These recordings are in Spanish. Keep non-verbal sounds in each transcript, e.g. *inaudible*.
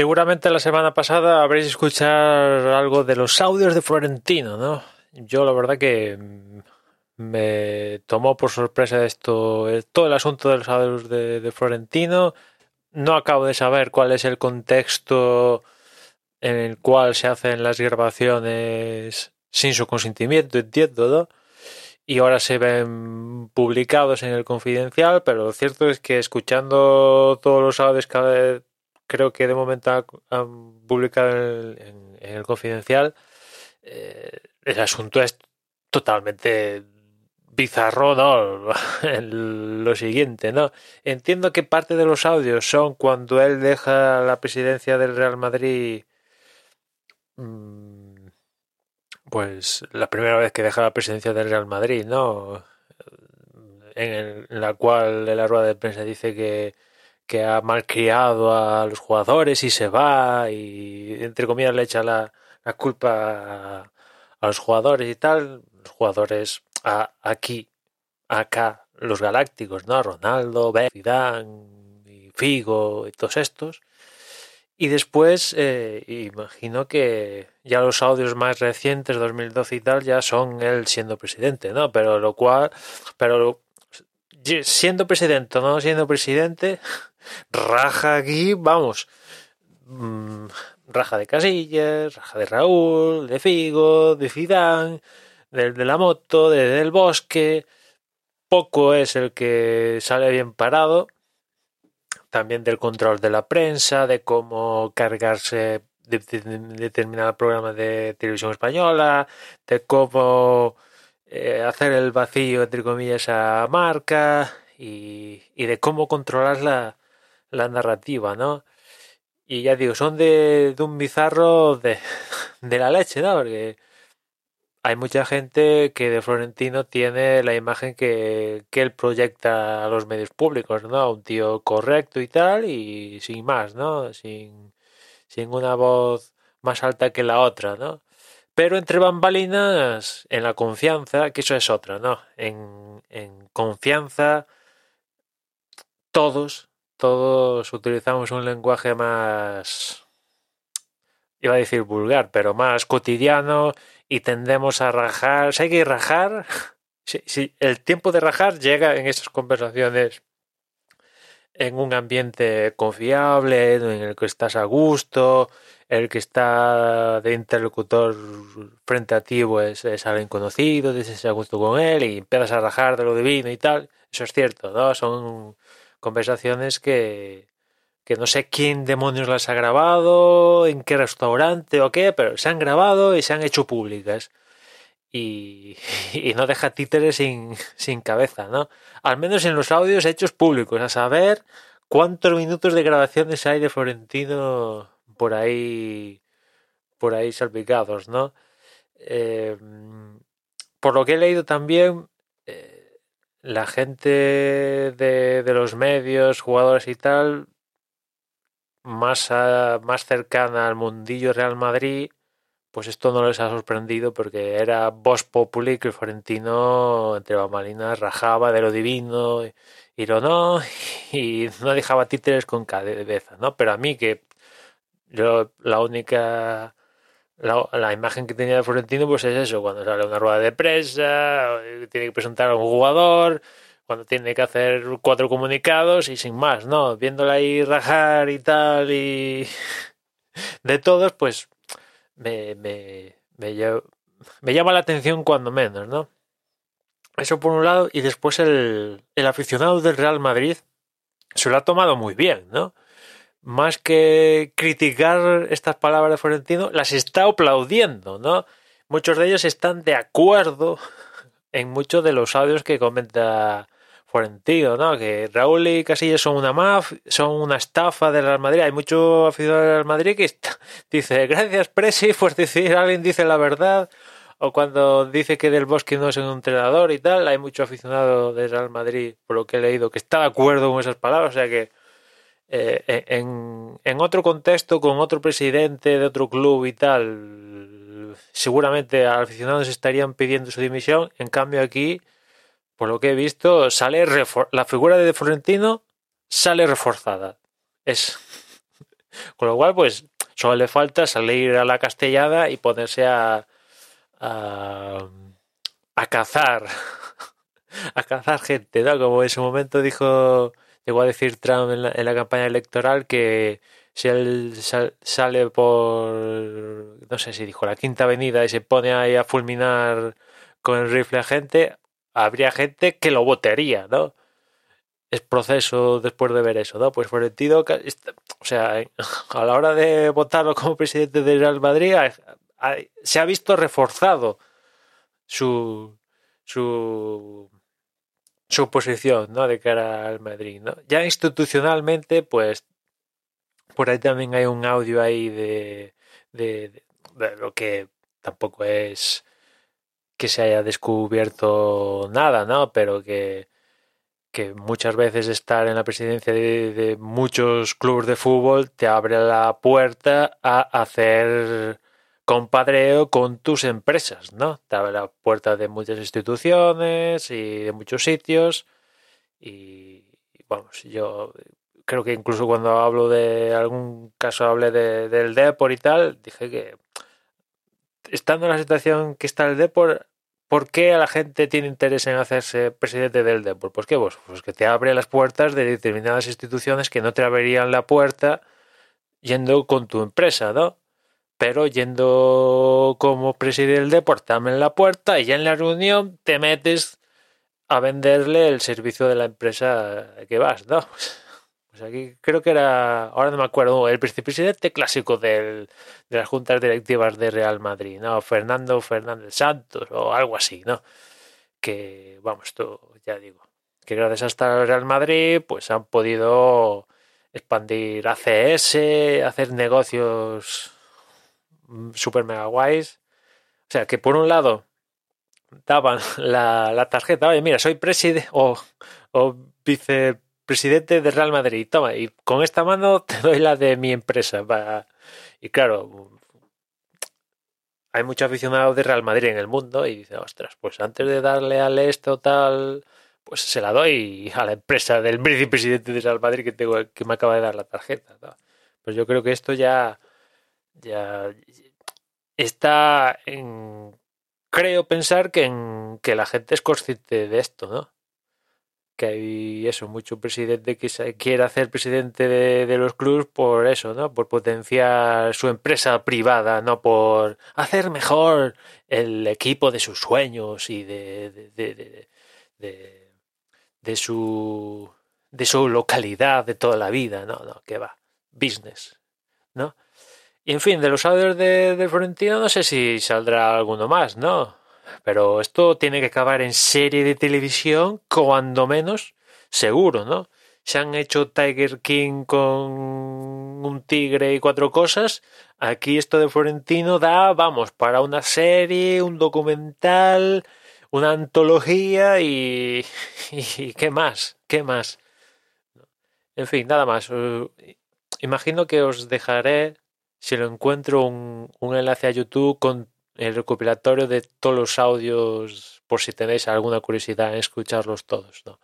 Seguramente la semana pasada habréis escuchado algo de los audios de Florentino, ¿no? Yo la verdad que me tomó por sorpresa esto, todo el asunto de los audios de, Florentino. No acabo de saber cuál es el contexto en el cual se hacen las grabaciones sin su consentimiento, entiendo, ¿no? Y ahora se ven publicados en el confidencial, pero lo cierto es que escuchando todos los audios que creo que de momento han- publicado en el, en- en el confidencial, eh, el asunto es totalmente bizarro, ¿no? *laughs* Lo siguiente, ¿no? Entiendo que parte de los audios son cuando él deja la presidencia del Real Madrid, mm, pues la primera vez que deja la presidencia del Real Madrid, ¿no? En, el- la cual en la rueda de prensa dice que, que ha malcriado a los jugadores y se va y entre comillas le echa la, culpa a, los jugadores y tal, los jugadores a- aquí, acá, los galácticos, ¿no? Ronaldo, Beckham, Zidane y Figo y todos estos. Y después, eh, imagino que ya los audios más recientes, 2012 y tal, ya son él siendo presidente, ¿no? Pero lo cual, pero siendo presidente o no siendo presidente, raja aquí, vamos, mm, raja de Casillas, raja de Raúl, de Figo, de Zidane, del de la moto, de del bosque, poco es el que sale bien parado, también del control de la prensa, de cómo cargarse de, de- de determinado programa de televisión española, de cómo eh, hacer el vacío, entre comillas, a marca y, y de cómo controlar la, la narrativa, ¿no? Y ya digo, son de, de un bizarro de, *laughs* de la leche, ¿no? Porque hay mucha gente que de Florentino tiene la imagen que, que él proyecta a los medios públicos, ¿no? Un tío correcto y tal, y sin más, ¿no? Sin, sin una voz más alta que la otra, ¿no? Pero entre bambalinas, en la confianza, que eso es otra, ¿no? En, confianza, todos, todos utilizamos un lenguaje más, iba a decir vulgar, pero más cotidiano y tendemos a rajar. Si hay que rajar, *laughs* si, si el tiempo de rajar llega en esas conversaciones en un ambiente confiable, en el que estás a gusto, el que está de interlocutor frente a ti pues, es alguien conocido, te sientes a gusto con él y empiezas a rajar de lo divino y tal. Eso es cierto, ¿no? Son conversaciones que, que no sé quién demonios las ha grabado, en qué restaurante o qué, pero se han grabado y se han hecho públicas. *laughs* Y, no deja títeres sin, sin cabeza, ¿no? Al menos en los audios hechos públicos, a saber cuántos minutos de grabaciones hay de Florentino por ahí, por ahí salpicados, ¿no? Eh, por lo que he leído también, eh, la gente de, de los medios, jugadores y tal, más, a- más cercana al mundillo Real Madrid, pues esto no les ha sorprendido porque era voz populi que el Florentino entre bambalinas rajaba de lo divino y, lo no *laughs* y no dejaba títeres con cabeza, ¿no? Pero a mí que yo la única la, la imagen que tenía de Florentino pues es eso, cuando sale una rueda de prensa, tiene que presentar a un jugador, cuando tiene que hacer cuatro comunicados y sin más, ¿no? Viéndola ahí rajar y tal y *laughs* de todos, pues me, me, me, me llama la atención cuando menos, ¿no? Eso por un lado, y después el, el aficionado del Real Madrid se lo ha tomado muy bien, ¿no? Más que criticar estas palabras de Florentino, las está aplaudiendo, ¿no? muchos de ellos están de acuerdo en muchos de los audios que comenta Florentino, ¿no? Que Raúl y Casillas son una maf, son una estafa del Real Madrid. Hay mucho aficionado del Real Madrid que *laughs* dice, gracias Presi por decir, alguien dice la verdad. O cuando dice que Del Bosque no es un entrenador y tal, hay mucho aficionado del Real Madrid, por lo que he leído, que está de acuerdo con esas palabras. O sea que eh, en, en otro contexto, con otro presidente de otro club y tal, seguramente aficionados estarían pidiendo su dimisión. En cambio aquí, por lo que he visto, sale la figura de Florentino sale reforzada. Es con lo cual, pues solo le falta salir a la castellada y ponerse a a, cazar *laughs* a cazar gente, ¿no? Como en su momento dijo, llegó a decir Trump en la, en la campaña electoral que si él sal- sale por, no sé si dijo la quinta avenida y se pone ahí a fulminar con el rifle a gente, habría gente que lo votaría, ¿no? Es proceso después de ver eso, ¿no? Pues Florentino, o sea, *laughs* a la hora de votarlo como presidente del Real Madrid, se ha visto reforzado su, su, su posición, ¿no? De cara al Madrid, ¿no? Ya institucionalmente, pues, por ahí también hay un audio ahí de, de, de- de lo que tampoco es que se haya descubierto nada, ¿no? Pero que, que muchas veces estar en la presidencia de, muchos clubes de fútbol te abre la puerta a hacer compadreo con tus empresas, ¿no? Te abre la puerta de muchas instituciones y de muchos sitios y y vamos, yo creo que incluso cuando hablo de algún caso hablé de, del Depor y tal, dije que estando en la situación que está el Depor, ¿por qué la gente tiene interés en hacerse presidente del Depor? Pues que vos, pues te abre las puertas de determinadas instituciones que no te abrirían la puerta yendo con tu empresa, ¿no? Pero yendo como presidente del Depor, te abren la puerta y ya en la reunión te metes a venderle el servicio de la empresa que vas, ¿no? Pues aquí creo que era, ahora no me acuerdo, el vicepresidente clásico del, de las juntas directivas de Real Madrid, ¿no? Fernando Fernández Santos o algo así, ¿no? Que, vamos, esto ya digo, que gracias a estar Real Madrid, pues han podido expandir ACS, hacer negocios mm, super mega guays. O sea, que por un lado daban *laughs* la, la tarjeta, oye, mira, soy presidente o, o vicepresidente de Real Madrid, toma, y con esta mano *laughs* te doy la de mi empresa. va. Y claro, hay muchos aficionados de Real Madrid en el mundo y dicen, ostras, pues antes de darle al esto tal, pues se la doy a la empresa del vicepresidente de Real Madrid que, tengo, que me acaba de dar la tarjeta. Pues yo creo que esto ya, ya está en, creo pensar que, en, que la gente es consciente de esto, ¿no? Que hay eso, mucho presidente que se quiere hacer presidente de, los clubes por eso, ¿no? Por potenciar su empresa privada, no por hacer mejor el equipo de sus sueños y de, de, de, de su de su localidad de toda la vida, no, no, que va, business, ¿no? Y en fin, de los audios de, de Florentino no sé si saldrá alguno más, ¿no? Pero esto tiene que acabar en serie de televisión, cuando menos, seguro, ¿no? Se han hecho Tiger King con un tigre y cuatro cosas. Aquí esto de Florentino da, vamos, para una serie, un documental, una antología y, *laughs* y ¿qué más? ¿Qué más? En fin, nada más. Uh, imagino que os dejaré si lo encuentro un, un, enlace a YouTube con el recopilatorio de todos los audios por si tenéis alguna curiosidad en escucharlos todos. ¿no?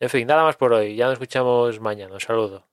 En fin, nada más por hoy. Ya nos escuchamos mañana. Un saludo.